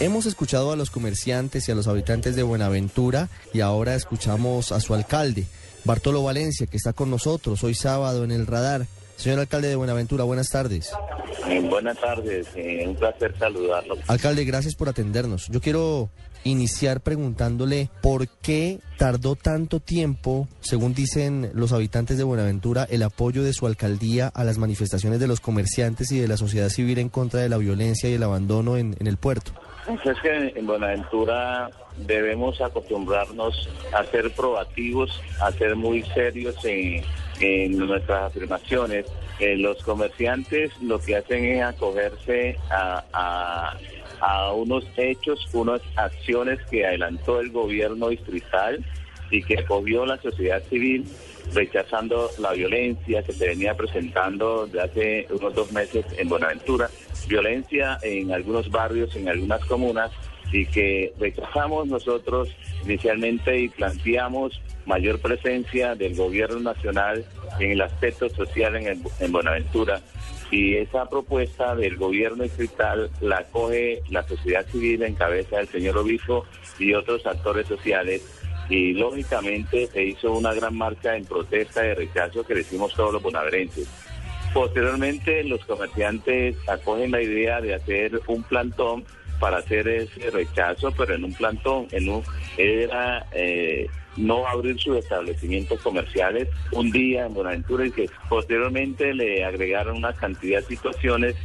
Hemos escuchado a los comerciantes y a los habitantes de Buenaventura y ahora escuchamos a su alcalde, Bartolo Valencia, que está con nosotros hoy sábado en el radar. Señor alcalde de Buenaventura, buenas tardes. Eh, buenas tardes, eh, un placer saludarlo. Alcalde, gracias por atendernos. Yo quiero iniciar preguntándole por qué tardó tanto tiempo, según dicen los habitantes de Buenaventura, el apoyo de su alcaldía a las manifestaciones de los comerciantes y de la sociedad civil en contra de la violencia y el abandono en, en el puerto. Pues es que en Buenaventura debemos acostumbrarnos a ser probativos, a ser muy serios en, en nuestras afirmaciones. Eh, los comerciantes lo que hacen es acogerse a, a, unos hechos, unas acciones que adelantó el gobierno distrital y que acogió la sociedad civil rechazando la violencia que se venía presentando de hace unos dos meses en Buenaventura, violencia en algunos barrios, en algunas comunas, y que rechazamos nosotros inicialmente y planteamos mayor presencia del gobierno nacional en el aspecto social en, en Buenaventura. Y esa propuesta del gobierno distrital la coge la sociedad civil en cabeza del señor obispo y otros actores sociales y lógicamente se hizo una gran marcha en protesta de rechazo que le hicimos todos los bonaverenses. Posteriormente los comerciantes acogen la idea de hacer un plantón para hacer ese rechazo, pero en un plantón, en un era eh, no abrir sus establecimientos comerciales un día en Buenaventura y que posteriormente le agregaron una cantidad de situaciones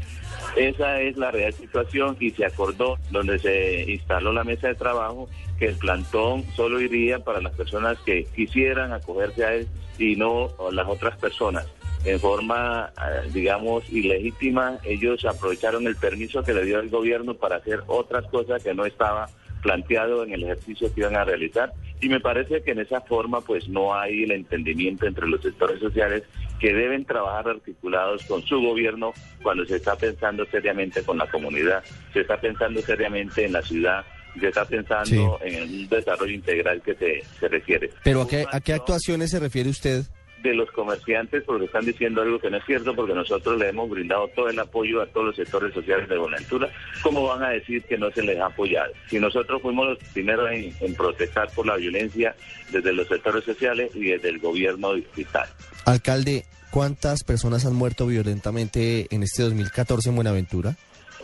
esa es la real situación y se acordó donde se instaló la mesa de trabajo que el plantón solo iría para las personas que quisieran acogerse a él y no las otras personas. En forma, eh, digamos, ilegítima, ellos aprovecharon el permiso que le dio el gobierno para hacer otras cosas que no estaba planteado en el ejercicio que iban a realizar y me parece que en esa forma pues no hay el entendimiento entre los sectores sociales que deben trabajar articulados con su gobierno cuando se está pensando seriamente con la comunidad, se está pensando seriamente en la ciudad, se está pensando en un desarrollo integral que se, se refiere. Pero ¿a qué, ¿a qué actuaciones se refiere usted? De los comerciantes porque están diciendo algo que no es cierto porque nosotros le hemos brindado todo el apoyo a todos los sectores sociales de Buenaventura. ¿Cómo van a decir que no se les ha apoyado? Si nosotros fuimos los primeros en, protestar por la violencia desde los sectores sociales y desde el gobierno distrital. Alcalde, ¿cuántas personas han muerto violentamente en este 2014 en Buenaventura?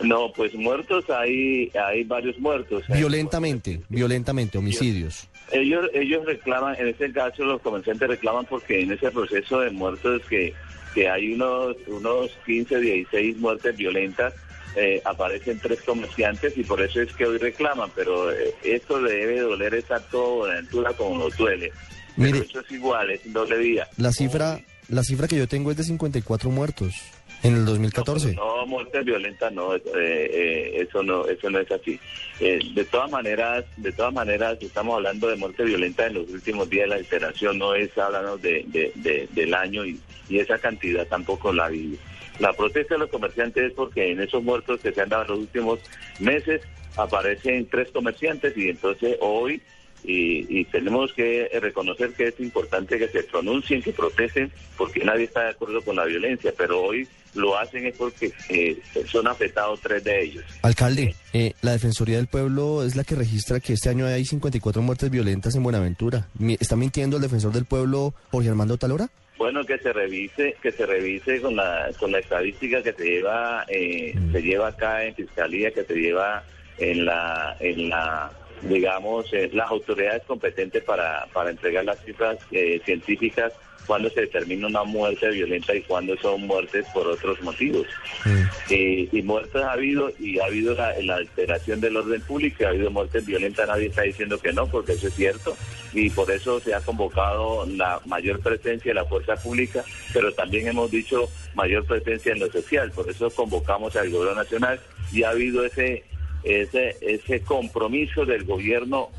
No, pues muertos hay, hay varios muertos. Violentamente, violentamente, homicidios. Ellos, ellos reclaman, en este caso los comerciantes reclaman porque en ese proceso de muertos que, que hay unos, unos 15, 16 muertes violentas, eh, aparecen tres comerciantes y por eso es que hoy reclaman, pero eh, esto le debe doler esa toda altura como nos duele. Mire, eso es igual, es doble día. La cifra, la cifra que yo tengo es de 54 muertos. En el 2014. No, muerte violenta no, eh, eh, eso no, eso no es así. Eh, de todas maneras, de todas maneras, estamos hablando de muerte violenta en los últimos días de la alteración, no es hablando de, de, del año y, y, esa cantidad tampoco la vive. La protesta de los comerciantes es porque en esos muertos que se han dado en los últimos meses aparecen tres comerciantes y entonces hoy y, tenemos que reconocer que es importante que se pronuncien, que protesten, porque nadie está de acuerdo con la violencia, pero hoy lo hacen es porque eh, son afectados tres de ellos. Alcalde, eh, la Defensoría del Pueblo es la que registra que este año hay 54 muertes violentas en Buenaventura. ¿Está mintiendo el defensor del pueblo Jorge Armando Talora? Bueno, que se revise, que se revise con la con la estadística que se lleva eh, mm. se lleva acá en fiscalía, que se lleva en la en la digamos, eh, las autoridades competentes para, para entregar las cifras eh, científicas cuando se determina una muerte violenta y cuando son muertes por otros motivos. Mm. Eh, y muertes ha habido y ha habido la, alteración del orden público, ha habido muertes violentas, nadie está diciendo que no, porque eso es cierto, y por eso se ha convocado la mayor presencia de la fuerza pública, pero también hemos dicho mayor presencia en lo social, por eso convocamos al gobierno nacional y ha habido ese ese, ese compromiso del gobierno,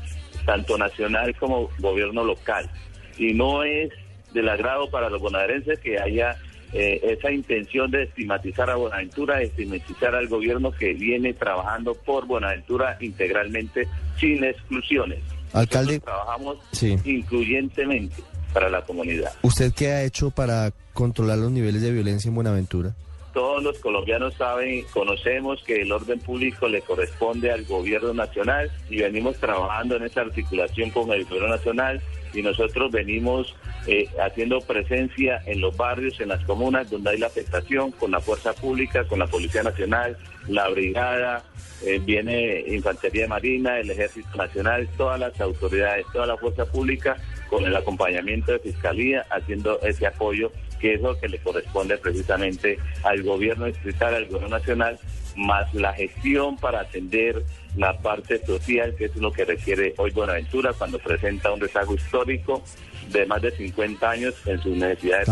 tanto nacional como gobierno local. Y no es del agrado para los bonaerenses que haya eh, esa intención de estigmatizar a Buenaventura, de estigmatizar al gobierno que viene trabajando por Buenaventura integralmente, sin exclusiones. Alcalde, trabajamos incluyentemente para la comunidad. ¿Usted qué ha hecho para controlar los niveles de violencia en Buenaventura? Todos los colombianos saben, conocemos que el orden público le corresponde al gobierno nacional y venimos trabajando en esa articulación con el gobierno nacional y nosotros venimos eh, haciendo presencia en los barrios, en las comunas donde hay la afectación con la fuerza pública, con la Policía Nacional, la Brigada, eh, viene Infantería Marina, el Ejército Nacional, todas las autoridades, toda la fuerza pública con el acompañamiento de Fiscalía haciendo ese apoyo que es lo que le corresponde precisamente al gobierno distrital, al gobierno nacional, más la gestión para atender la parte social, que es lo que requiere hoy Buenaventura cuando presenta un rezago histórico de más de 50 años en sus necesidades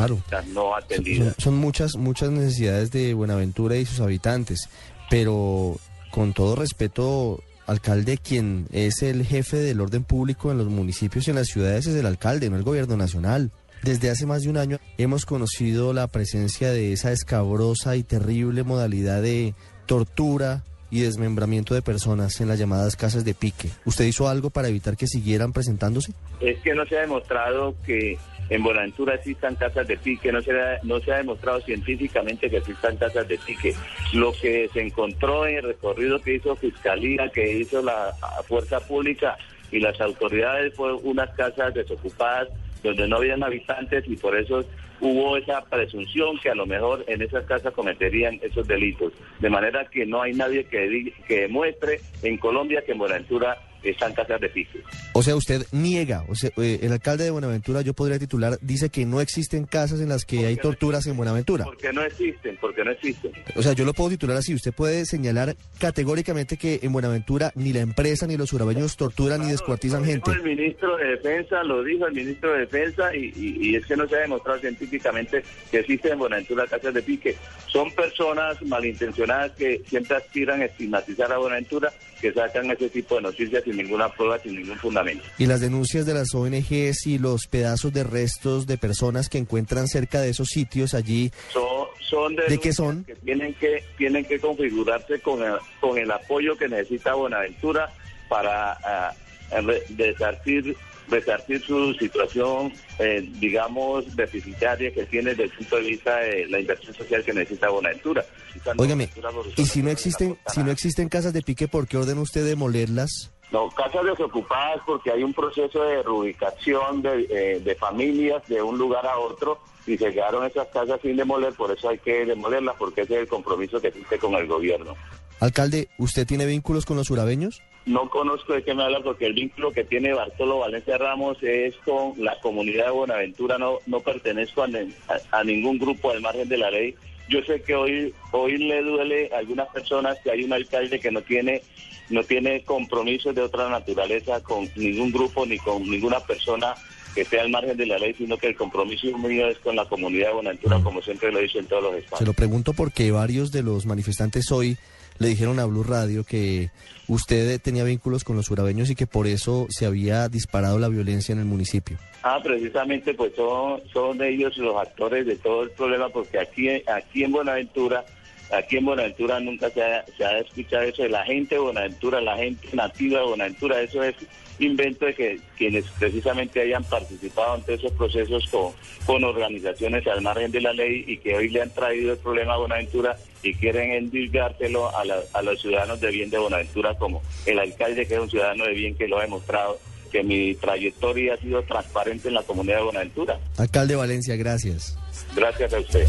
no atendidas. Son, son, muchas, muchas necesidades de Buenaventura y sus habitantes, pero con todo respeto, alcalde, quien es el jefe del orden público en los municipios y en las ciudades es el alcalde, no el gobierno nacional. Desde hace más de un año hemos conocido la presencia de esa escabrosa y terrible modalidad de tortura y desmembramiento de personas en las llamadas casas de pique. ¿Usted hizo algo para evitar que siguieran presentándose? Es que no se ha demostrado que en Buenaventura existan casas de pique, no se, ha, no se ha demostrado científicamente que existan casas de pique. Lo que se encontró en el recorrido que hizo Fiscalía, que hizo la Fuerza Pública y las autoridades fue unas casas desocupadas donde no habían habitantes y por eso hubo esa presunción que a lo mejor en esas casas cometerían esos delitos. De manera que no hay nadie que, que demuestre en Colombia que en Buenaventura están casas de piso. O sea, usted niega, o sea, eh, el alcalde de Buenaventura, yo podría titular, dice que no existen casas en las que hay torturas en Buenaventura. Porque no existen, porque no existen. O sea, yo lo puedo titular así, usted puede señalar categóricamente que en Buenaventura ni la empresa ni los urabeños torturan ni descuartizan gente. El ministro de Defensa lo dijo, el ministro de Defensa, y, y, es que no se ha demostrado científicamente que existen en Buenaventura casas de pique. Son personas malintencionadas que siempre aspiran a estigmatizar a Buenaventura, que sacan ese tipo de noticias sin ninguna prueba, sin ningún fundamento. Y las denuncias de las ONGs y los pedazos de restos de personas que encuentran cerca de esos sitios allí. Son, son ¿De qué son? Que tienen que tienen que configurarse con el, con el apoyo que necesita Buenaventura para uh, desartir su situación, eh, digamos, deficitaria que tiene desde el punto de vista de la inversión social que necesita Buenaventura. Óigame, ¿y si no existen, si no existen casas de pique, por qué ordena usted demolerlas? No, casas desocupadas porque hay un proceso de reubicación de, eh, de familias de un lugar a otro y se quedaron esas casas sin demoler, por eso hay que demolerlas porque ese es el compromiso que existe con el gobierno. Alcalde, ¿usted tiene vínculos con los urabeños? No conozco de qué me habla porque el vínculo que tiene Bartolo Valencia Ramos es con la comunidad de Buenaventura, no, no pertenezco a, a, ningún grupo al margen de la ley. Yo sé que hoy, hoy le duele a algunas personas que hay un alcalde que no tiene, no tiene compromisos de otra naturaleza con ningún grupo ni con ninguna persona que esté al margen de la ley, sino que el compromiso mío es con la comunidad de Buenaventura, como siempre lo he dicho en todos los espacios. Se lo pregunto porque varios de los manifestantes hoy le dijeron a Blue Radio que usted tenía vínculos con los urabeños y que por eso se había disparado la violencia en el municipio. Ah, precisamente pues son, son ellos los actores de todo el problema porque aquí, aquí en Buenaventura Aquí en Buenaventura nunca se ha, se ha escuchado eso de la gente de Buenaventura, la gente nativa de Buenaventura. Eso es invento de que quienes precisamente hayan participado en esos procesos con, con organizaciones al margen de la ley y que hoy le han traído el problema a Buenaventura y quieren endilgárselo a, a los ciudadanos de bien de Buenaventura como el alcalde que es un ciudadano de bien que lo ha demostrado que mi trayectoria ha sido transparente en la comunidad de Buenaventura. Alcalde Valencia, gracias. Gracias a usted.